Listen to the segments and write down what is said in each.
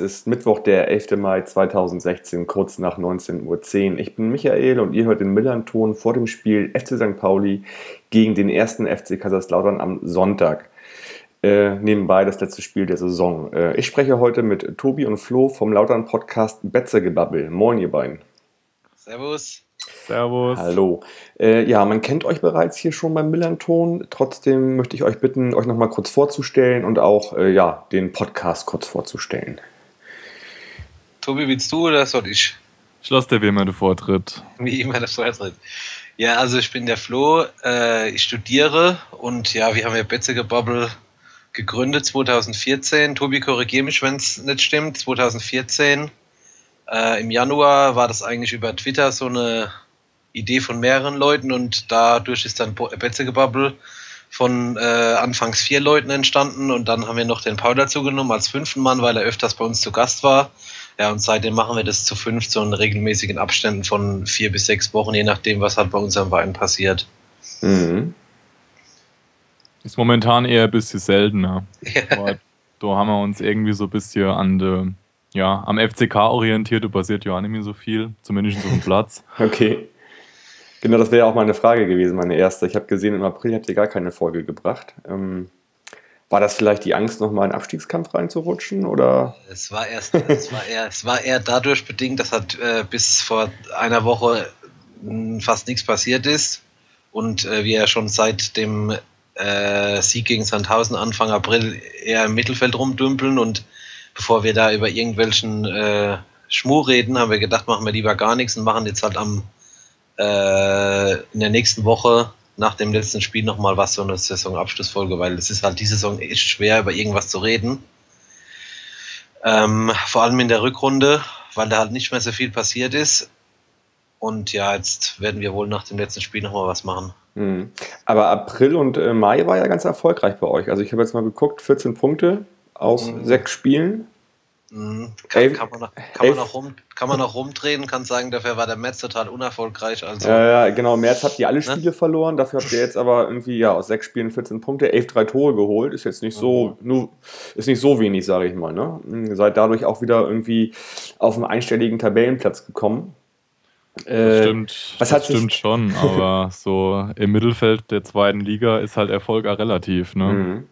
es ist Mittwoch, der 11. Mai 2016, kurz nach 19.10 Uhr. Ich bin Michael und ihr hört den Millern-Ton vor dem Spiel FC St. Pauli gegen den ersten FC Kaiserslautern am Sonntag. Äh, nebenbei das letzte Spiel der Saison. Äh, ich spreche heute mit Tobi und Flo vom Lautern Podcast Betzegebabbel. Moin, ihr beiden. Servus. Servus. Hallo. Äh, ja, man kennt euch bereits hier schon beim Millanton. Trotzdem möchte ich euch bitten, euch nochmal kurz vorzustellen und auch äh, ja, den Podcast kurz vorzustellen. Tobi, willst du oder soll ich? Ich lasse dir wie immer den Vortritt. Wie immer der Vortritt. Ja, also ich bin der Flo, äh, ich studiere und ja, wir haben ja Betzegebabbel gegründet 2014. Tobi, korrigiere mich, wenn es nicht stimmt. 2014 äh, im Januar war das eigentlich über Twitter so eine Idee von mehreren Leuten und dadurch ist dann Betzegebubble von äh, anfangs vier Leuten entstanden und dann haben wir noch den Paul dazu genommen als fünften Mann, weil er öfters bei uns zu Gast war. Ja, und seitdem machen wir das zu fünf, so in regelmäßigen Abständen von vier bis sechs Wochen, je nachdem, was halt bei unserem Verein passiert. Mhm. Ist momentan eher ein bisschen seltener. Ja. Da haben wir uns irgendwie so ein bisschen an de, ja, am FCK orientiert, da passiert ja auch nicht mehr so viel, zumindest auf dem Platz. Okay. Genau, das wäre ja auch meine Frage gewesen, meine erste. Ich habe gesehen, im April habt ihr gar keine Folge gebracht. Ähm, war das vielleicht die Angst, nochmal in den Abstiegskampf reinzurutschen? Oder? Es war erst, es war eher, es war eher dadurch bedingt, dass halt äh, bis vor einer Woche mh, fast nichts passiert ist und äh, wir ja schon seit dem äh, Sieg gegen Sandhausen Anfang April eher im Mittelfeld rumdümpeln und bevor wir da über irgendwelchen äh, Schmur reden, haben wir gedacht, machen wir lieber gar nichts und machen jetzt halt am äh, in der nächsten Woche nach dem letzten Spiel nochmal was so eine Saisonabschlussfolge, weil es ist halt die Saison echt schwer, über irgendwas zu reden. Ähm, vor allem in der Rückrunde, weil da halt nicht mehr so viel passiert ist. Und ja, jetzt werden wir wohl nach dem letzten Spiel nochmal was machen. Mhm. Aber April und äh, Mai war ja ganz erfolgreich bei euch. Also ich habe jetzt mal geguckt, 14 Punkte aus mhm. sechs Spielen. Mhm. Kann, kann, man noch, kann, man noch rum, kann man noch rumdrehen, kann sagen, dafür war der März total unerfolgreich. Also, ja, ja, genau. März habt ihr alle ne? Spiele ne? verloren, dafür habt ihr jetzt aber irgendwie ja aus sechs Spielen 14 Punkte, 11 drei Tore geholt. Ist jetzt nicht so, mhm. nur, ist nicht so wenig, sage ich mal. Ne? Seid dadurch auch wieder irgendwie auf einen einstelligen Tabellenplatz gekommen. Äh, stimmt, was das stimmt schon, aber so im Mittelfeld der zweiten Liga ist halt Erfolg auch relativ. Ne? Mhm.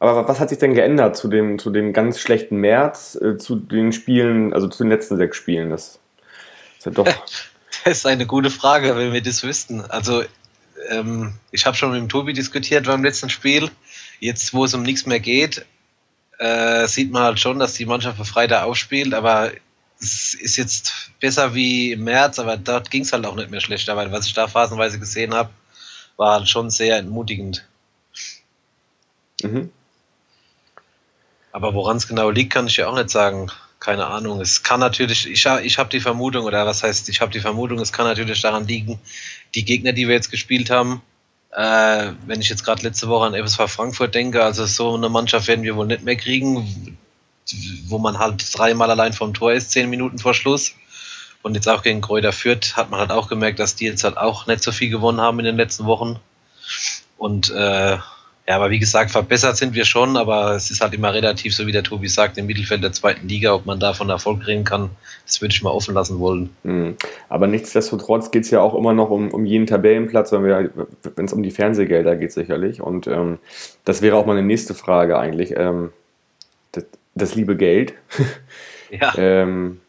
Aber was hat sich denn geändert zu dem, zu dem ganz schlechten März, äh, zu den Spielen, also zu den letzten sechs Spielen? Das ist ja doch. Das ist eine gute Frage, wenn wir das wüssten. Also, ähm, ich habe schon mit dem Tobi diskutiert beim letzten Spiel. Jetzt, wo es um nichts mehr geht, äh, sieht man halt schon, dass die Mannschaft für Freitag aufspielt, aber es ist jetzt besser wie im März, aber dort ging es halt auch nicht mehr schlechter, weil was ich da phasenweise gesehen habe, war halt schon sehr entmutigend. Mhm. Aber woran es genau liegt, kann ich ja auch nicht sagen. Keine Ahnung. Es kann natürlich, ich, ich habe die Vermutung, oder was heißt, ich habe die Vermutung, es kann natürlich daran liegen, die Gegner, die wir jetzt gespielt haben, äh, wenn ich jetzt gerade letzte Woche an FSV Frankfurt denke, also so eine Mannschaft werden wir wohl nicht mehr kriegen, wo man halt dreimal allein vom Tor ist, zehn Minuten vor Schluss. Und jetzt auch gegen Kräuter Fürth hat man halt auch gemerkt, dass die jetzt halt auch nicht so viel gewonnen haben in den letzten Wochen. Und äh, ja, aber wie gesagt, verbessert sind wir schon, aber es ist halt immer relativ, so wie der Tobi sagt, im Mittelfeld der zweiten Liga, ob man da von Erfolg reden kann, das würde ich mal offen lassen wollen. Mhm. Aber nichtsdestotrotz geht es ja auch immer noch um, um jeden Tabellenplatz, wenn es um die Fernsehgelder geht sicherlich. Und ähm, das wäre auch mal eine nächste Frage eigentlich. Ähm, das, das liebe Geld. Ja. ähm,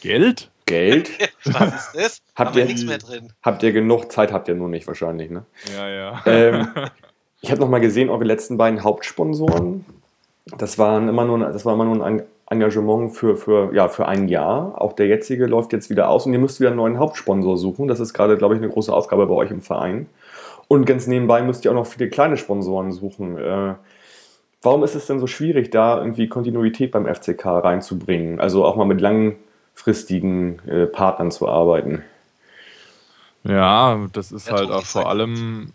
Geld? Geld? Was ist das? Habt ihr, nichts mehr drin. Habt ihr genug Zeit, habt ihr nur nicht wahrscheinlich, ne? Ja, ja. Ähm, ich habe nochmal gesehen, eure letzten beiden Hauptsponsoren. Das waren immer nur, das war immer nur ein Engagement für, für, ja, für ein Jahr. Auch der jetzige läuft jetzt wieder aus und ihr müsst wieder einen neuen Hauptsponsor suchen. Das ist gerade, glaube ich, eine große Aufgabe bei euch im Verein. Und ganz nebenbei müsst ihr auch noch viele kleine Sponsoren suchen. Äh, Warum ist es denn so schwierig, da irgendwie Kontinuität beim FCK reinzubringen? Also auch mal mit langfristigen äh, Partnern zu arbeiten? Ja, das ist ja, halt auch vor allem,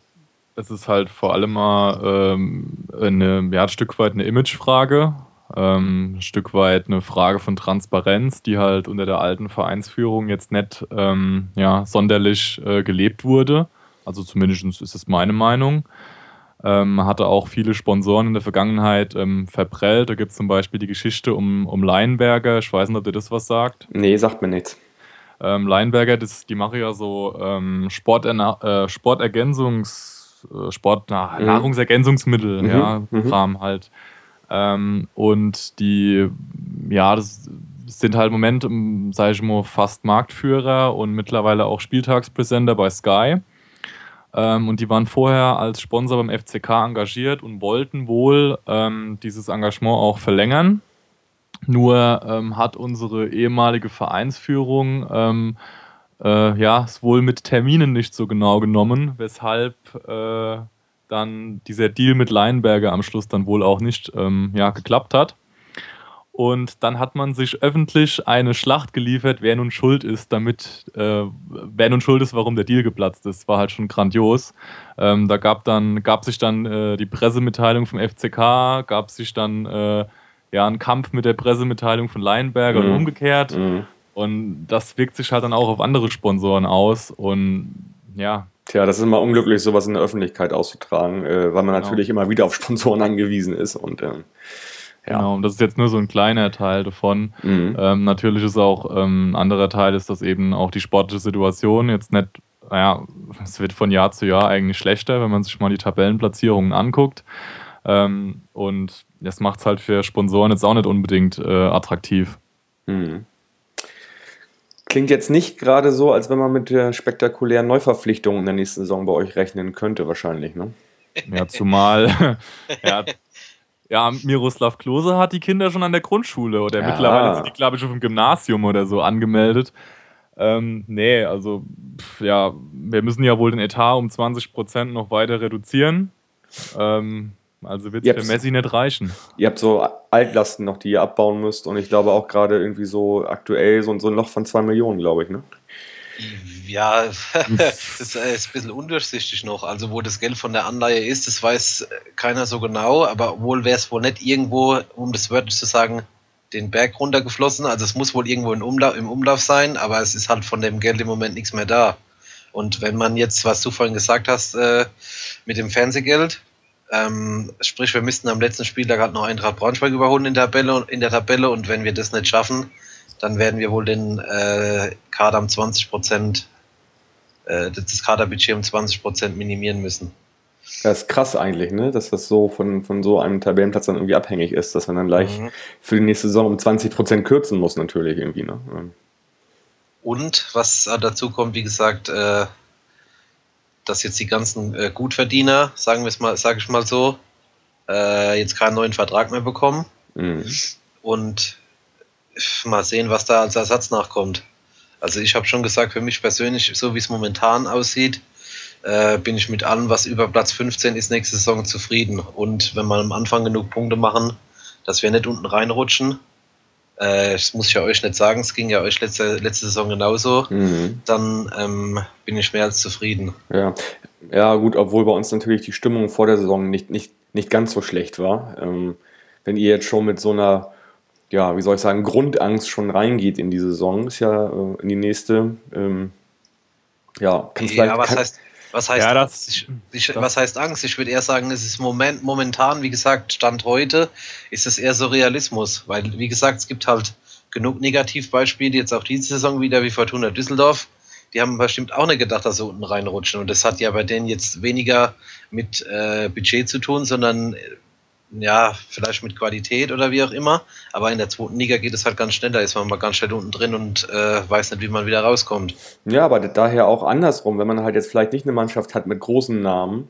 es ist halt vor allem mal ähm, eine, ja, ein Stück weit eine Imagefrage. Ähm, ein Stück weit eine Frage von Transparenz, die halt unter der alten Vereinsführung jetzt nicht ähm, ja, sonderlich äh, gelebt wurde. Also zumindest ist es meine Meinung. Ähm, hatte auch viele Sponsoren in der Vergangenheit ähm, verprellt. Da gibt es zum Beispiel die Geschichte um, um Leinberger. Ich weiß nicht, ob dir das was sagt. Nee, sagt mir nichts. Ähm, Leinberger, das, die machen ja so ähm, Sporterna äh, Sportergänzungs-, Sport, na, mhm. Nahrungsergänzungsmittel, mhm. ja, mhm. Kram halt. Ähm, und die, ja, das sind halt im Moment, ähm, sage ich mal, fast Marktführer und mittlerweile auch Spieltagspräsenter bei Sky. Ähm, und die waren vorher als Sponsor beim FCK engagiert und wollten wohl ähm, dieses Engagement auch verlängern. Nur ähm, hat unsere ehemalige Vereinsführung ähm, äh, ja, es wohl mit Terminen nicht so genau genommen, weshalb äh, dann dieser Deal mit Leinberger am Schluss dann wohl auch nicht ähm, ja, geklappt hat. Und dann hat man sich öffentlich eine Schlacht geliefert, wer nun schuld ist, damit, äh, wer nun schuld ist, warum der Deal geplatzt ist. War halt schon grandios. Ähm, da gab dann, gab sich dann äh, die Pressemitteilung vom FCK, gab sich dann äh, ja, ein Kampf mit der Pressemitteilung von Leinberger mhm. und umgekehrt. Mhm. Und das wirkt sich halt dann auch auf andere Sponsoren aus. Und ja. Tja, das ist immer unglücklich, sowas in der Öffentlichkeit auszutragen, äh, weil man genau. natürlich immer wieder auf Sponsoren angewiesen ist. Und ähm, ja. Genau, und das ist jetzt nur so ein kleiner Teil davon. Mhm. Ähm, natürlich ist auch ähm, ein anderer Teil, ist, dass eben auch die sportliche Situation jetzt nicht, naja, es wird von Jahr zu Jahr eigentlich schlechter, wenn man sich mal die Tabellenplatzierungen anguckt. Ähm, und das macht es halt für Sponsoren jetzt auch nicht unbedingt äh, attraktiv. Mhm. Klingt jetzt nicht gerade so, als wenn man mit der spektakulären Neuverpflichtung in der nächsten Saison bei euch rechnen könnte, wahrscheinlich, ne? Ja, zumal ja, ja, Miroslav Klose hat die Kinder schon an der Grundschule oder ja. mittlerweile sind die, glaube ich, auf dem Gymnasium oder so angemeldet. Ähm, nee, also pff, ja, wir müssen ja wohl den Etat um 20 Prozent noch weiter reduzieren. Ähm, also wird es für Messi nicht reichen. Ihr habt so Altlasten noch, die ihr abbauen müsst und ich glaube auch gerade irgendwie so aktuell so, so ein Loch von 2 Millionen, glaube ich, ne? Ja, das ist ein bisschen undurchsichtig noch. Also wo das Geld von der Anleihe ist, das weiß keiner so genau, aber wohl wäre es wohl nicht irgendwo, um das wörtlich zu sagen, den Berg runtergeflossen. Also es muss wohl irgendwo im Umlauf, im Umlauf sein, aber es ist halt von dem Geld im Moment nichts mehr da. Und wenn man jetzt, was du vorhin gesagt hast, äh, mit dem Fernsehgeld, ähm, sprich, wir müssten am letzten Spieltag halt noch Eintracht Braunschweig überholen in der Tabelle, in der Tabelle und wenn wir das nicht schaffen, dann werden wir wohl den äh, Kader um 20 Prozent äh, das Kaderbudget um 20 Prozent minimieren müssen. Das ist krass eigentlich, ne? dass das so von, von so einem Tabellenplatz dann irgendwie abhängig ist, dass man dann gleich mhm. für die nächste Saison um 20 Prozent kürzen muss, natürlich irgendwie. Ne? Und was dazu kommt, wie gesagt, äh, dass jetzt die ganzen äh, Gutverdiener, sagen wir es mal, sage ich mal so, äh, jetzt keinen neuen Vertrag mehr bekommen. Mhm. Und mal sehen, was da als Ersatz nachkommt. Also ich habe schon gesagt, für mich persönlich, so wie es momentan aussieht, äh, bin ich mit allem, was über Platz 15 ist, nächste Saison zufrieden. Und wenn wir am Anfang genug Punkte machen, dass wir nicht unten reinrutschen, äh, das muss ich ja euch nicht sagen, es ging ja euch letzte, letzte Saison genauso, mhm. dann ähm, bin ich mehr als zufrieden. Ja. ja, gut, obwohl bei uns natürlich die Stimmung vor der Saison nicht, nicht, nicht ganz so schlecht war. Ähm, wenn ihr jetzt schon mit so einer ja, wie soll ich sagen, Grundangst schon reingeht in die Saison, ist ja äh, in die nächste. Ähm, ja, kann es ja, was kann, heißt, was heißt, ja, das, ich, ich, das, was heißt Angst? Ich würde eher sagen, es ist moment, momentan, wie gesagt, Stand heute, ist es eher so Realismus, weil, wie gesagt, es gibt halt genug Negativbeispiele, jetzt auch diese Saison wieder, wie Fortuna Düsseldorf. Die haben bestimmt auch nicht gedacht, dass sie unten reinrutschen. Und das hat ja bei denen jetzt weniger mit äh, Budget zu tun, sondern ja, vielleicht mit Qualität oder wie auch immer. Aber in der zweiten Liga geht es halt ganz schnell. Da ist man mal ganz schnell unten drin und äh, weiß nicht, wie man wieder rauskommt. Ja, aber daher auch andersrum. Wenn man halt jetzt vielleicht nicht eine Mannschaft hat mit großen Namen,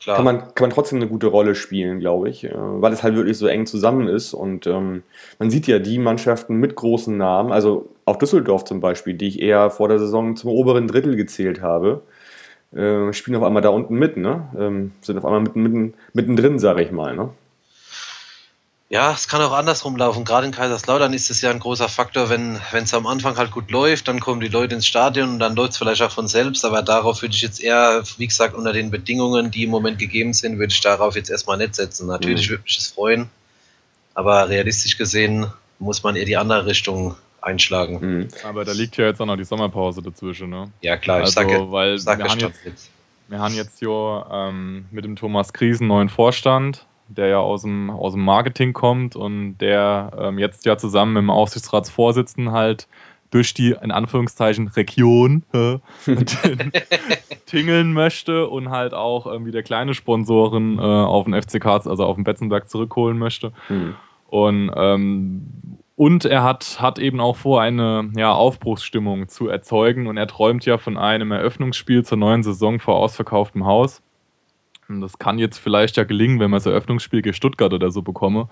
Klar. Kann, man, kann man trotzdem eine gute Rolle spielen, glaube ich. Äh, weil es halt wirklich so eng zusammen ist. Und ähm, man sieht ja die Mannschaften mit großen Namen, also auch Düsseldorf zum Beispiel, die ich eher vor der Saison zum oberen Drittel gezählt habe. Äh, spielen auf einmal da unten mit, ne? Ähm, sind auf einmal mitten, mitten, mittendrin, sage ich mal, ne? Ja, es kann auch andersrum laufen. Gerade in Kaiserslautern ist es ja ein großer Faktor, wenn es am Anfang halt gut läuft, dann kommen die Leute ins Stadion und dann läuft es vielleicht auch von selbst. Aber darauf würde ich jetzt eher, wie gesagt, unter den Bedingungen, die im Moment gegeben sind, würde ich darauf jetzt erstmal nicht setzen. Natürlich mhm. würde mich das freuen. Aber realistisch gesehen muss man eher die andere Richtung einschlagen. Mhm. Aber da liegt ja jetzt auch noch die Sommerpause dazwischen, ne? Ja klar, ich also, sage, weil sag wir, haben jetzt, wir haben jetzt hier ähm, mit dem Thomas Kriesen neuen Vorstand, der ja aus dem, aus dem Marketing kommt und der ähm, jetzt ja zusammen mit dem Aufsichtsratsvorsitzenden halt durch die, in Anführungszeichen, Region äh, tingeln möchte und halt auch irgendwie der kleine Sponsoren äh, auf den FCK, also auf den Betzenberg zurückholen möchte. Mhm. Und, ähm, und er hat, hat eben auch vor, eine ja, Aufbruchsstimmung zu erzeugen und er träumt ja von einem Eröffnungsspiel zur neuen Saison vor ausverkauftem Haus. Und das kann jetzt vielleicht ja gelingen, wenn man das Eröffnungsspiel gegen Stuttgart oder so bekomme.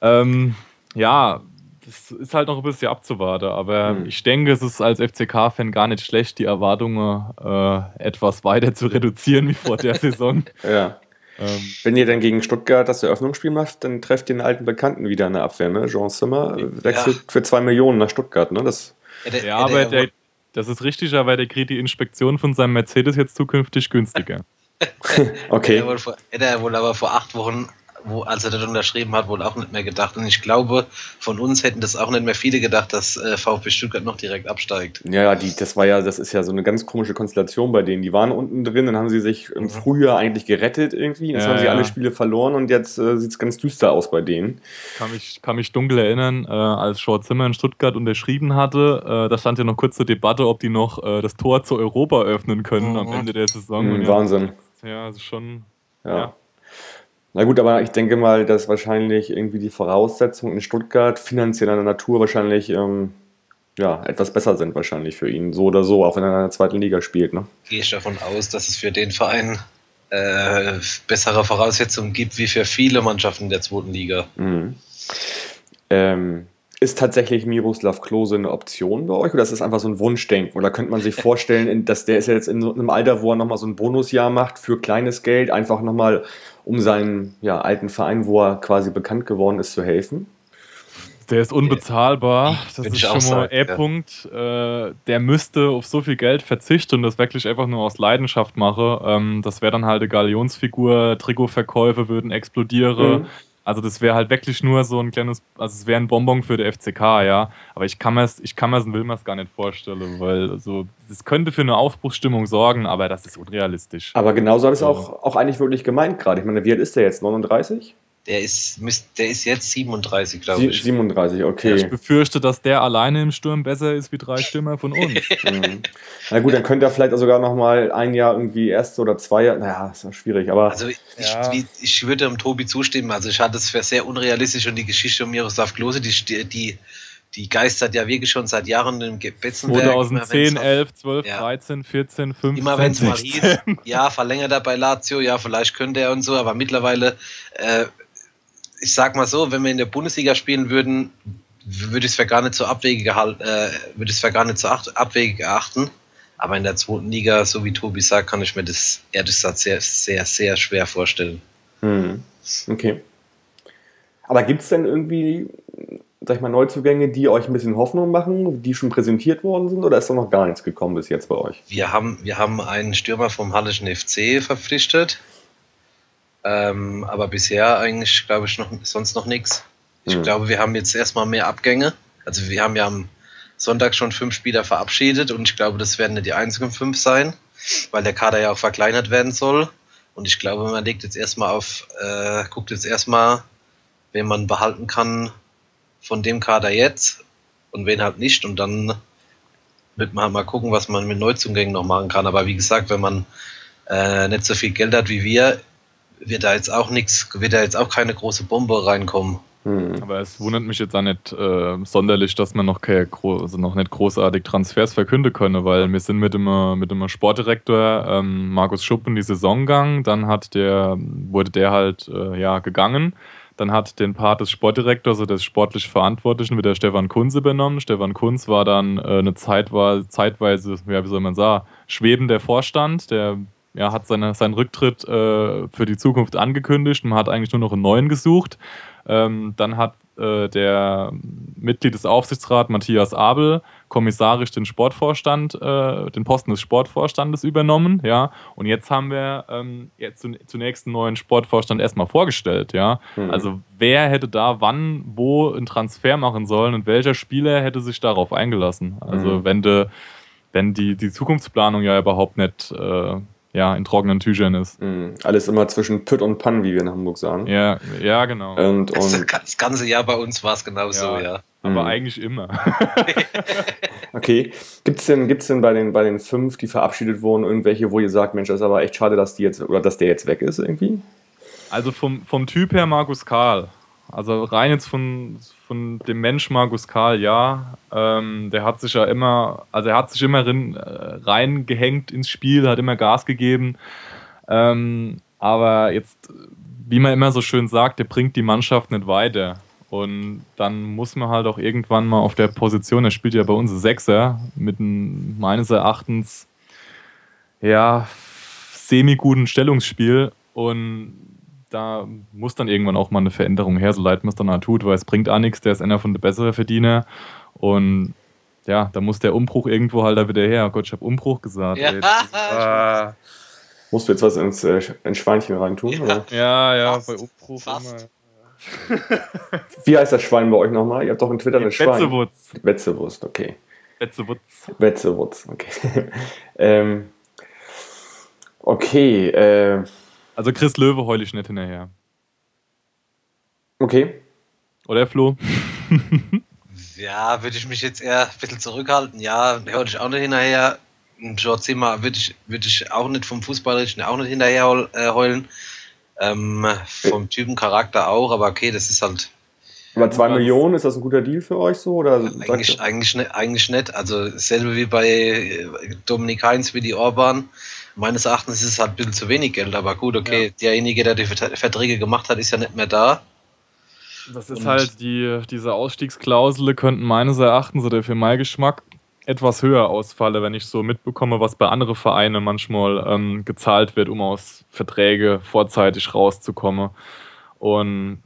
ähm, ja, das ist halt noch ein bisschen abzuwarten, aber mhm. ich denke, es ist als FCK-Fan gar nicht schlecht, die Erwartungen äh, etwas weiter zu reduzieren wie vor der Saison. Ja. Ähm, Wenn ihr dann gegen Stuttgart das Eröffnungsspiel macht, dann trefft ihr einen alten Bekannten wieder in der Abwehr, ne? Jean Zimmer wechselt ja. für zwei Millionen nach Stuttgart, ne? Das ja, der, ja aber der, das ist richtig, aber der kriegt die Inspektion von seinem Mercedes jetzt zukünftig günstiger. okay. Hätte er wohl aber vor acht Wochen wo, als er das unterschrieben hat, wohl auch nicht mehr gedacht. Und ich glaube, von uns hätten das auch nicht mehr viele gedacht, dass äh, VfB Stuttgart noch direkt absteigt. Ja, ja, die, das war ja, das ist ja so eine ganz komische Konstellation bei denen. Die waren unten drin, dann haben sie sich im mhm. Frühjahr eigentlich gerettet irgendwie. Jetzt ja, haben sie ja. alle Spiele verloren und jetzt äh, sieht es ganz düster aus bei denen. Kann mich, kann mich dunkel erinnern, äh, als Short Zimmer in Stuttgart unterschrieben hatte, äh, da stand ja noch kurz zur Debatte, ob die noch äh, das Tor zu Europa öffnen können mhm. am Ende der Saison. Mhm, Wahnsinn. Ja, also schon. ja. Na gut, aber ich denke mal, dass wahrscheinlich irgendwie die Voraussetzungen in Stuttgart finanzieller Natur wahrscheinlich ähm, ja, etwas besser sind wahrscheinlich für ihn, so oder so, auch wenn er in der zweiten Liga spielt. Ne? Gehe ich davon aus, dass es für den Verein äh, bessere Voraussetzungen gibt wie für viele Mannschaften der zweiten Liga. Mhm. Ähm, ist tatsächlich Miroslav Klose eine Option bei euch oder ist das einfach so ein Wunschdenken? Oder könnte man sich vorstellen, dass der ist ja jetzt in so einem Alter, wo er nochmal so ein Bonusjahr macht für kleines Geld, einfach nochmal um seinen ja, alten Verein, wo er quasi bekannt geworden ist, zu helfen? Der ist unbezahlbar. Das ist schon mal E-Punkt. Ja. Äh, der müsste auf so viel Geld verzichten und das wirklich einfach nur aus Leidenschaft mache. Ähm, das wäre dann halt eine Galionsfigur, Trikotverkäufe würden explodieren. Mhm. Also das wäre halt wirklich nur so ein kleines, also es wäre ein Bonbon für der FCK, ja. Aber ich kann mir es, ich kann mir und will mir es gar nicht vorstellen, weil also es könnte für eine Aufbruchsstimmung sorgen, aber das ist unrealistisch. Aber genauso habe ich es auch, auch eigentlich wirklich gemeint gerade. Ich meine, wie alt ist der jetzt? 39? Der ist, der ist jetzt 37, glaube ich. 37, okay. Ich befürchte, dass der alleine im Sturm besser ist wie drei Stürmer von uns. mhm. Na gut, dann könnte er vielleicht sogar noch mal ein Jahr irgendwie erste oder zwei Jahre. Naja, ist ja schwierig, aber. Also ich, ja. ich, ich würde dem Tobi zustimmen. Also ich halte es für sehr unrealistisch und die Geschichte um Miroslav Klose, die, die, die geistert ja wirklich schon seit Jahren im Betzenberg. 2010, 11, 12, ja. 13, 14, 15, Immer wenn es mal hieß, ja, verlängert er bei Lazio, ja, vielleicht könnte er und so, aber mittlerweile äh, ich sag mal so, wenn wir in der Bundesliga spielen würden, würde ich es für gar nicht so abwegig äh, würde für gar nicht so abwegig erachten. Aber in der zweiten Liga, so wie Tobi sagt, kann ich mir das ehrlich gesagt sehr, sehr, sehr schwer vorstellen. Hm. Okay. Aber gibt es denn irgendwie, sag ich mal, Neuzugänge, die euch ein bisschen Hoffnung machen, die schon präsentiert worden sind, oder ist da noch gar nichts gekommen bis jetzt bei euch? Wir haben, wir haben einen Stürmer vom Hallischen FC verpflichtet. Ähm, aber bisher eigentlich, glaube ich, noch, sonst noch nichts. Ich mhm. glaube, wir haben jetzt erstmal mehr Abgänge. Also wir haben ja am Sonntag schon fünf Spieler verabschiedet und ich glaube, das werden nicht die einzigen fünf sein, weil der Kader ja auch verkleinert werden soll. Und ich glaube, man legt jetzt erstmal auf, äh, guckt jetzt erstmal, wen man behalten kann von dem Kader jetzt und wen halt nicht. Und dann wird man halt mal gucken, was man mit Neuzugängen noch machen kann. Aber wie gesagt, wenn man äh, nicht so viel Geld hat wie wir, wird da jetzt auch nichts, wird da jetzt auch keine große Bombe reinkommen. Hm. Aber es wundert mich jetzt auch nicht äh, sonderlich, dass man noch, keine, also noch nicht großartig Transfers verkünden könne, weil wir sind mit dem, mit dem Sportdirektor ähm, Markus Schuppen die Saison gegangen, dann hat der, wurde der halt äh, ja, gegangen. Dann hat den Part des Sportdirektors, also des sportlich Verantwortlichen, wieder Stefan Kunz übernommen. Stefan Kunz war dann äh, eine Zeit war, zeitweise, ja, wie soll man sagen, schwebender Vorstand. Der ja, hat seine, seinen Rücktritt äh, für die Zukunft angekündigt und man hat eigentlich nur noch einen neuen gesucht. Ähm, dann hat äh, der Mitglied des Aufsichtsrats Matthias Abel kommissarisch den Sportvorstand, äh, den Posten des Sportvorstandes übernommen, ja. Und jetzt haben wir ähm, jetzt zunächst einen neuen Sportvorstand erstmal vorgestellt, ja. Mhm. Also wer hätte da wann, wo einen Transfer machen sollen und welcher Spieler hätte sich darauf eingelassen? Also mhm. wenn de, wenn die, die Zukunftsplanung ja überhaupt nicht äh, ja, in trockenen Tüchern ist. Mhm. Alles immer zwischen Pütt und Pann, wie wir in Hamburg sagen. Ja, ja genau. Und, und das ganze Jahr bei uns war es genauso, ja. ja. Aber mhm. eigentlich immer. okay. Gibt es denn, gibt's denn bei, den, bei den fünf, die verabschiedet wurden, irgendwelche, wo ihr sagt, Mensch, das ist aber echt schade, dass die jetzt oder dass der jetzt weg ist irgendwie? Also vom, vom Typ her Markus Karl. Also rein jetzt von, von dem Mensch Markus Karl, ja. Ähm, der hat sich ja immer, also er hat sich immer äh, reingehängt ins Spiel, hat immer Gas gegeben. Ähm, aber jetzt, wie man immer so schön sagt, der bringt die Mannschaft nicht weiter. Und dann muss man halt auch irgendwann mal auf der Position, er spielt ja bei uns Sechser, mit einem meines Erachtens ja semi-guten Stellungsspiel. Und da muss dann irgendwann auch mal eine Veränderung her, so leid man es dann halt tut, weil es bringt auch nichts, der ist einer von den besseren Verdiener. Und ja, da muss der Umbruch irgendwo halt da wieder her. Oh Gott, ich habe Umbruch gesagt. Ja. Ey, ah. Musst du jetzt was ins, äh, ins Schweinchen reintun? Ja, oder? ja, ja bei Umbruch Fast. Wie heißt das Schwein bei euch nochmal? Ihr habt doch in Twitter eine Schwein. Wetzewurz. Wetzewurst, okay. Wetzewurz. Wetzewurz, okay. ähm, okay, äh, also Chris Löwe heule ich nicht hinterher. Okay. Oder Flo? ja, würde ich mich jetzt eher ein bisschen zurückhalten. Ja, heule ich auch nicht hinterher. George Zimmer würde ich, würd ich auch nicht vom Fußballerischen auch nicht hinterher äh, heulen. Ähm, vom Typen Charakter auch, aber okay, das ist halt. Aber zwei Millionen, ist das ein guter Deal für euch so? Oder eigentlich, eigentlich, nicht, eigentlich nicht. Also dasselbe wie bei äh, Dominik Heinz wie die Orban meines Erachtens ist es halt ein bisschen zu wenig Geld, aber gut, okay, ja. derjenige, der die Verträge gemacht hat, ist ja nicht mehr da. Das ist Und halt die, diese Ausstiegsklausel könnten meines Erachtens oder für meinen Geschmack etwas höher ausfallen, wenn ich so mitbekomme, was bei anderen Vereinen manchmal ähm, gezahlt wird, um aus Verträge vorzeitig rauszukommen. Und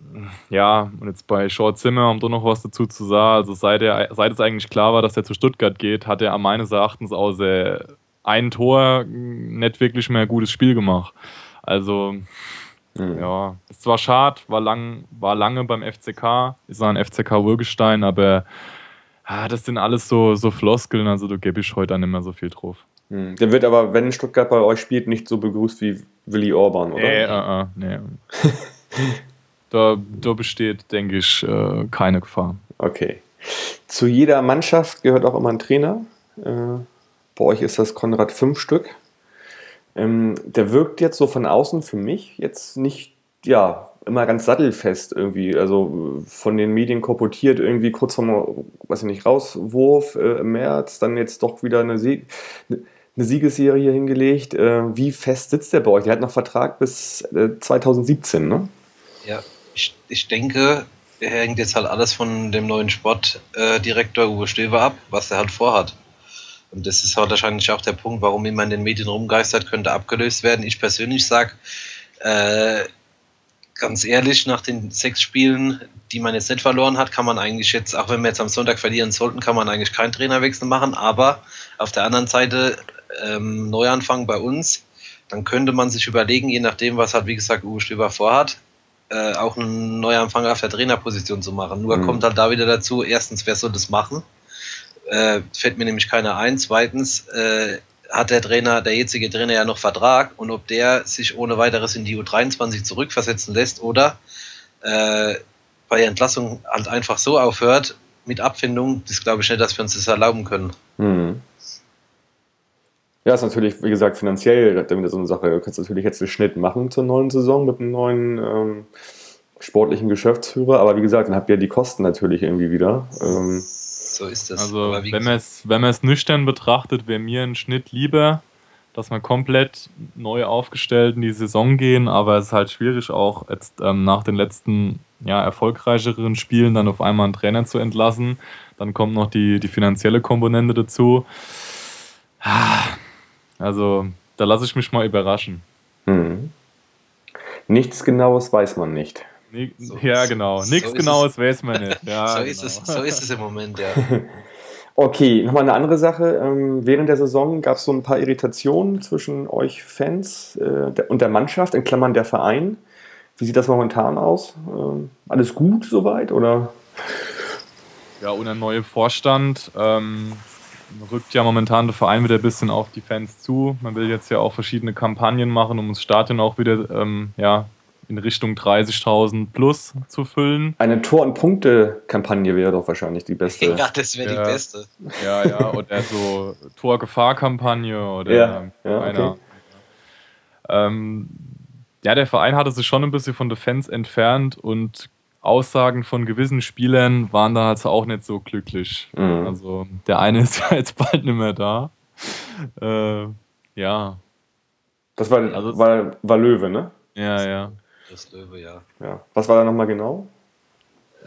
ja, und jetzt bei Short Zimmer, um da noch was dazu zu sagen, also seit, er, seit es eigentlich klar war, dass er zu Stuttgart geht, hat er meines Erachtens auch sehr ein Tor nicht wirklich mehr ein gutes Spiel gemacht. Also, mhm. ja, ist zwar schade, war, lang, war lange beim FCK, ist ein FCK Urgestein, aber ah, das sind alles so, so Floskeln, also da gebe ich heute nicht mehr so viel drauf. Mhm. Der wird aber, wenn Stuttgart bei euch spielt, nicht so begrüßt wie Willi Orban, oder? Nee, uh, uh, nee. da, da besteht, denke ich, äh, keine Gefahr. Okay. Zu jeder Mannschaft gehört auch immer ein Trainer. Äh, bei euch ist das Konrad fünf Stück. Ähm, der wirkt jetzt so von außen für mich jetzt nicht, ja, immer ganz sattelfest irgendwie. Also von den Medien korportiert irgendwie kurz vom, weiß ich nicht, Rauswurf äh, im März, dann jetzt doch wieder eine, Sieg, eine Siegesserie hingelegt. Äh, wie fest sitzt der bei euch? Der hat noch Vertrag bis äh, 2017, ne? Ja, ich, ich denke, hängt jetzt halt alles von dem neuen Sportdirektor Uwe Stöber ab, was er halt vorhat. Und das ist halt wahrscheinlich auch der Punkt, warum immer in den Medien rumgeistert, könnte abgelöst werden. Ich persönlich sage, äh, ganz ehrlich, nach den sechs Spielen, die man jetzt nicht verloren hat, kann man eigentlich jetzt, auch wenn wir jetzt am Sonntag verlieren sollten, kann man eigentlich keinen Trainerwechsel machen. Aber auf der anderen Seite, ähm, Neuanfang bei uns, dann könnte man sich überlegen, je nachdem, was halt, wie gesagt, Uwe Stöber vorhat, äh, auch einen Neuanfang auf der Trainerposition zu machen. Nur mhm. kommt halt da wieder dazu, erstens, wer soll das machen? Äh, fällt mir nämlich keiner ein. Zweitens äh, hat der Trainer, der jetzige Trainer ja noch Vertrag und ob der sich ohne weiteres in die U23 zurückversetzen lässt oder äh, bei Entlassung halt einfach so aufhört mit Abfindung, das glaube ich nicht, dass wir uns das erlauben können. Hm. Ja, ist natürlich, wie gesagt, finanziell so eine Sache. Du kannst natürlich jetzt einen Schnitt machen zur neuen Saison mit einem neuen ähm, sportlichen Geschäftsführer, aber wie gesagt, dann habt ihr die Kosten natürlich irgendwie wieder. Ähm, so ist das. Also, wenn man, es, wenn man es nüchtern betrachtet, wäre mir ein Schnitt lieber, dass wir komplett neu aufgestellt in die Saison gehen, aber es ist halt schwierig, auch jetzt ähm, nach den letzten ja, erfolgreicheren Spielen dann auf einmal einen Trainer zu entlassen. Dann kommt noch die, die finanzielle Komponente dazu. Also, da lasse ich mich mal überraschen. Hm. Nichts Genaues weiß man nicht. Nee, so, ja, genau. Nichts so Genaues weiß man nicht. Ja, so, genau. ist es, so ist es im Moment, ja. Okay, nochmal eine andere Sache. Ähm, während der Saison gab es so ein paar Irritationen zwischen euch Fans äh, und der Mannschaft, in Klammern der Verein. Wie sieht das momentan aus? Ähm, alles gut soweit oder? Ja, und ein neuer Vorstand ähm, rückt ja momentan der Verein wieder ein bisschen auf die Fans zu. Man will jetzt ja auch verschiedene Kampagnen machen, um das Stadion auch wieder ähm, ja, in Richtung 30.000 plus zu füllen. Eine Tor- und Punkte-Kampagne wäre doch wahrscheinlich die beste. Ja, das wäre ja, die beste. Ja, ja, oder so Tor-Gefahr-Kampagne oder ja, ja, einer. Okay. Ähm, ja, der Verein hatte sich schon ein bisschen von den Fans entfernt und Aussagen von gewissen Spielern waren da halt auch nicht so glücklich. Mhm. Also der eine ist ja jetzt bald nicht mehr da. Äh, ja. Das war, also, war, war Löwe, ne? Ja, ja. Das Löwe, ja. ja. Was war da nochmal genau?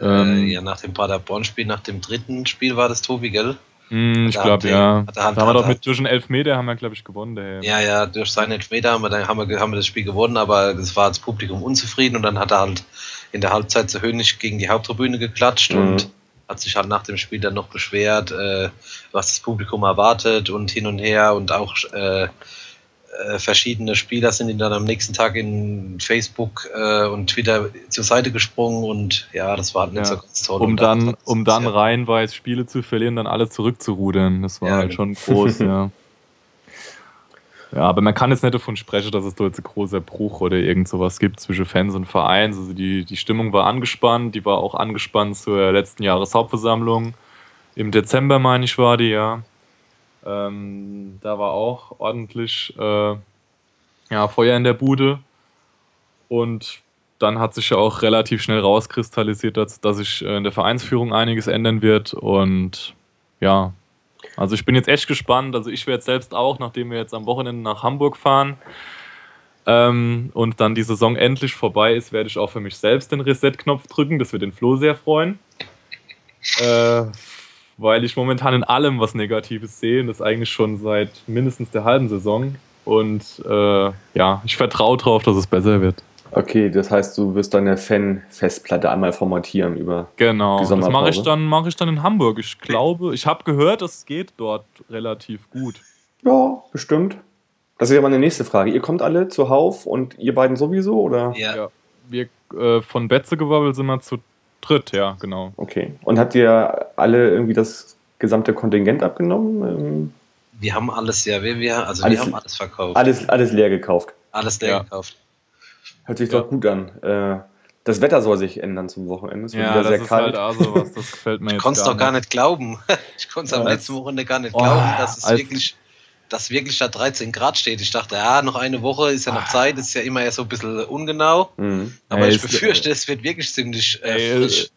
Ähm, äh, ja, nach dem Paderborn-Spiel, nach dem dritten Spiel war das Tobi, gell? Mm, ich glaube, ja. Da haben wir doch mit durch einen Elfmeter haben wir, glaube ich, gewonnen. Der ja, ja, durch seinen Elfmeter haben wir, dann haben, wir, haben wir das Spiel gewonnen, aber es war das Publikum unzufrieden und dann hat er halt in der Halbzeit zu Höhnig gegen die Haupttribüne geklatscht mhm. und hat sich halt nach dem Spiel dann noch beschwert, äh, was das Publikum erwartet und hin und her und auch äh, äh, verschiedene Spieler sind ihn dann am nächsten Tag in Facebook äh, und Twitter zur Seite gesprungen und ja, das war halt nicht ja. so ganz toll. Um dann, um dann reihenweise Spiele zu verlieren, dann alle zurückzurudern. Das war ja, halt schon groß, ja. Ja, aber man kann jetzt nicht davon sprechen, dass es da jetzt ein großer Bruch oder irgend sowas gibt zwischen Fans und Vereins. Also die, die Stimmung war angespannt, die war auch angespannt zur letzten Jahreshauptversammlung. Im Dezember, meine ich, war die, ja. Ähm, da war auch ordentlich äh, ja, Feuer in der Bude. Und dann hat sich ja auch relativ schnell rauskristallisiert, dass, dass sich in der Vereinsführung einiges ändern wird. Und ja, also ich bin jetzt echt gespannt. Also ich werde selbst auch, nachdem wir jetzt am Wochenende nach Hamburg fahren ähm, und dann die Saison endlich vorbei ist, werde ich auch für mich selbst den Reset-Knopf drücken. Das wird den Flo sehr freuen. Äh, weil ich momentan in allem was Negatives sehe. Und das eigentlich schon seit mindestens der halben Saison. Und äh, ja, ich vertraue darauf, dass es besser wird. Okay, das heißt, du wirst deine Fan-Festplatte einmal formatieren über genau, die das mache ich dann mache ich dann in Hamburg. Ich glaube, ich habe gehört, es geht dort relativ gut. Ja, bestimmt. Das ist ja meine nächste Frage. Ihr kommt alle zu Hauf und ihr beiden sowieso, oder? Ja. ja. Wir äh, von Betzegewabbel sind wir zu dritt, ja, genau. Okay. Und habt ihr alle irgendwie das gesamte Kontingent abgenommen? Ähm, wir haben alles, ja, wir, wir, also alles, wir haben alles verkauft. Alles, alles leer gekauft. Alles leer ja. gekauft. Hört sich ja. doch gut an. Äh, das Wetter soll sich ändern zum Wochenende. Es wird ja, wieder das sehr ist kalt. halt also was, das gefällt mir Ich konnte es doch gar nicht glauben. Ich konnte es am letzten Wochenende gar nicht oh, glauben, dass es wirklich, dass wirklich da 13 Grad steht. Ich dachte, ja, noch eine Woche ist ja noch ah. Zeit, ist ja immer ja so ein bisschen ungenau. Mhm. Aber ey, ich befürchte, es wird wirklich ziemlich äh, ey, frisch.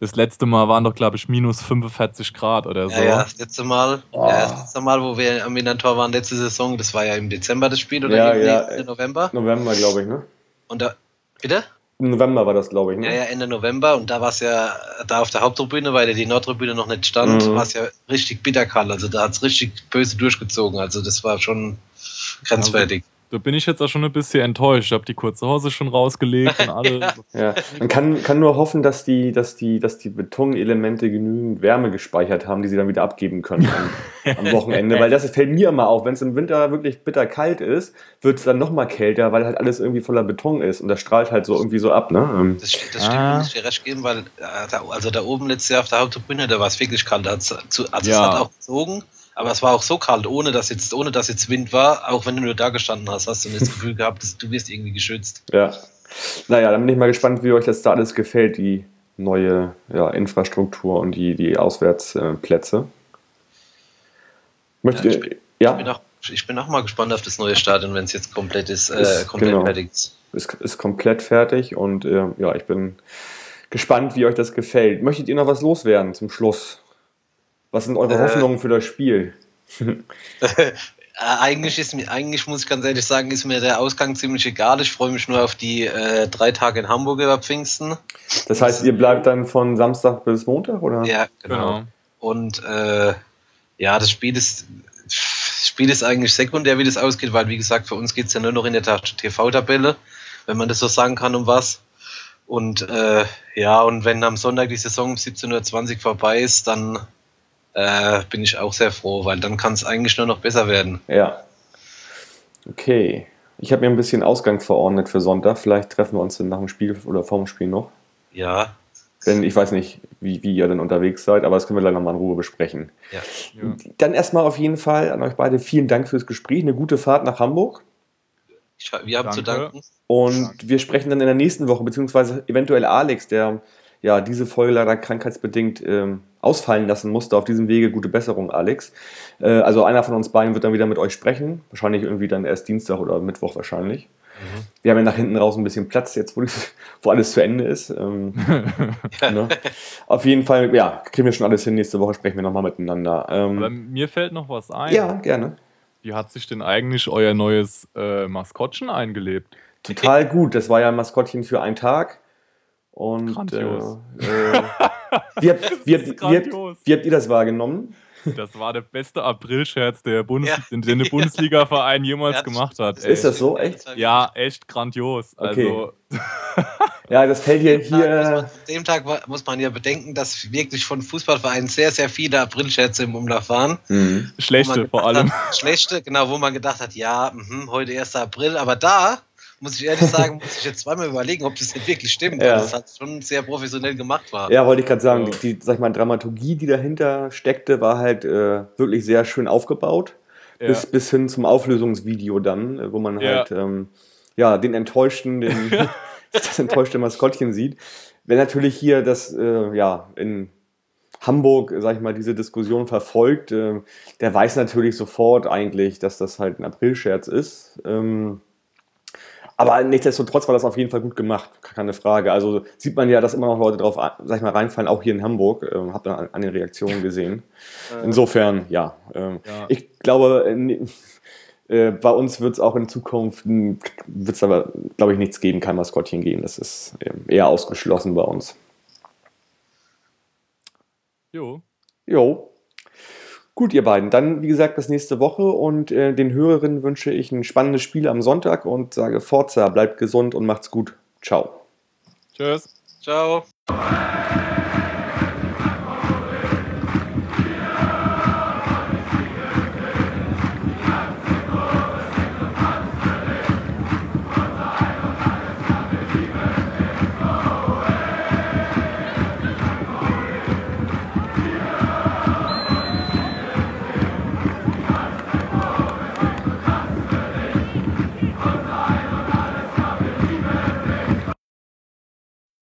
Das letzte Mal waren doch, glaube ich, minus 45 Grad oder so. Ja, ja das letzte Mal, oh. ja, das letzte Mal, wo wir am Minantor waren, letzte Saison, das war ja im Dezember das Spiel oder ja, ja, Ende November? November, glaube ich, ne? Und da, bitte? Im November war das, glaube ich, ne? Ja, ja, Ende November und da war es ja, da auf der Haupttribüne, weil ja die Nordtribüne noch nicht stand, mhm. war es ja richtig bitterkalt. Also da hat es richtig böse durchgezogen. Also das war schon grenzwertig. Also, da bin ich jetzt auch schon ein bisschen enttäuscht. Ich habe die kurze Hose schon rausgelegt und alles. ja. Man kann, kann nur hoffen, dass die, dass, die, dass die Betonelemente genügend Wärme gespeichert haben, die sie dann wieder abgeben können am, am Wochenende. Weil das fällt mir immer auf. Wenn es im Winter wirklich bitter kalt ist, wird es dann nochmal kälter, weil halt alles irgendwie voller Beton ist und das strahlt halt so irgendwie so ab. Ne? Ähm, das, das stimmt, ah. muss ich dir recht geben, weil äh, da, also da oben letztes Jahr auf der Haupttribüne, da war es wirklich kalt. Also, also ja. es hat auch gezogen. Aber es war auch so kalt, ohne dass jetzt, ohne dass jetzt Wind war, auch wenn du nur da gestanden hast, hast du das Gefühl gehabt, dass du wirst irgendwie geschützt. Ja. Naja, dann bin ich mal gespannt, wie euch das da alles gefällt, die neue ja, Infrastruktur und die, die Auswärtsplätze. Möchte, ja, ich, bin, ja? ich, bin auch, ich bin auch mal gespannt auf das neue Stadion, wenn es jetzt komplett ist, äh, ist komplett genau. fertig ist. Ist, ist komplett fertig und äh, ja, ich bin gespannt, wie euch das gefällt. Möchtet ihr noch was loswerden zum Schluss? Was sind eure äh, Hoffnungen für das Spiel? Äh, eigentlich, ist mir, eigentlich muss ich ganz ehrlich sagen, ist mir der Ausgang ziemlich egal. Ich freue mich nur auf die äh, drei Tage in Hamburg über Pfingsten. Das heißt, ihr bleibt dann von Samstag bis Montag, oder? Ja, genau. genau. Und äh, ja, das Spiel ist, das Spiel ist eigentlich sekundär, wie das ausgeht, weil wie gesagt, für uns geht es ja nur noch in der TV-Tabelle, wenn man das so sagen kann, um was. Und äh, ja, und wenn am Sonntag die Saison um 17.20 Uhr vorbei ist, dann äh, bin ich auch sehr froh, weil dann kann es eigentlich nur noch besser werden. Ja. Okay. Ich habe mir ein bisschen Ausgang verordnet für Sonntag. Vielleicht treffen wir uns dann nach dem Spiel oder vor dem Spiel noch. Ja. Denn ich weiß nicht, wie, wie ihr denn unterwegs seid, aber das können wir gleich nochmal in Ruhe besprechen. ja. Ja. Dann erstmal auf jeden Fall an euch beide vielen Dank fürs Gespräch. Eine gute Fahrt nach Hamburg. Ich, wir haben zu Danke. danken. Und wir sprechen dann in der nächsten Woche, beziehungsweise eventuell Alex, der ja diese Folge leider krankheitsbedingt ähm, ausfallen lassen musste. Auf diesem Wege gute Besserung, Alex. Äh, also einer von uns beiden wird dann wieder mit euch sprechen. Wahrscheinlich irgendwie dann erst Dienstag oder Mittwoch wahrscheinlich. Wir haben ja nach hinten raus ein bisschen Platz jetzt, wo, die, wo alles zu Ende ist. Ähm, ne? Auf jeden Fall, ja, kriegen wir schon alles hin. Nächste Woche sprechen wir nochmal miteinander. Aber Ähm, mir fällt noch was ein. ja, gerne. Wie hat sich denn eigentlich euer neues äh, Maskottchen eingelebt? Total gut. Das war ja ein Maskottchen für einen Tag. Und. Äh, äh, wie, habt, wie, habt, wie, habt, wie habt ihr das wahrgenommen? Das war der beste Aprilscherz, der Bundes Ja. den, der Bundesliga-Verein jemals Ja, gemacht hat. Ist das so? Echt? Ja, echt grandios. Okay. Also, Ja, das fällt hier, hier an dem Tag muss man ja bedenken, dass wirklich von Fußballvereinen sehr, sehr viele Aprilscherze im Umlauf waren. Mhm. Schlechte vor allem. Hat, schlechte, genau, wo man gedacht hat, ja, mhm, heute 1. April, aber da muss ich ehrlich sagen, muss ich jetzt zweimal überlegen, ob das nicht wirklich stimmt, Ja. weil das hat schon sehr professionell gemacht war. Ja, wollte ich gerade sagen, Ja. die, die, sag ich mal, Dramaturgie, die dahinter steckte, war halt äh, wirklich sehr schön aufgebaut. Ja. Bis, bis hin zum Auflösungsvideo dann, äh, wo man Ja. halt ähm, ja, den enttäuschten, den, das enttäuschte Maskottchen sieht. Wer natürlich hier das, äh, ja, in Hamburg, sag ich mal, diese Diskussion verfolgt, äh, der weiß natürlich sofort eigentlich, dass das halt ein Aprilscherz ist. Ähm, aber nichtsdestotrotz war das auf jeden Fall gut gemacht, keine Frage. Also sieht man ja, dass immer noch Leute drauf, sag ich mal, reinfallen, auch hier in Hamburg. Ähm, hab dann an, den Reaktionen gesehen. Insofern, ja. Ähm, Ja. Ich glaube, äh, äh, bei uns wird es auch in Zukunft, wird es aber, glaube ich, nichts geben, kein Maskottchen geben. Das ist ähm, eher ausgeschlossen bei uns. Jo. Jo. Gut, ihr beiden. Dann, wie gesagt, bis nächste Woche und äh, den Hörerinnen wünsche ich ein spannendes Spiel am Sonntag und sage Forza, bleibt gesund und macht's gut. Ciao. Tschüss. Ciao.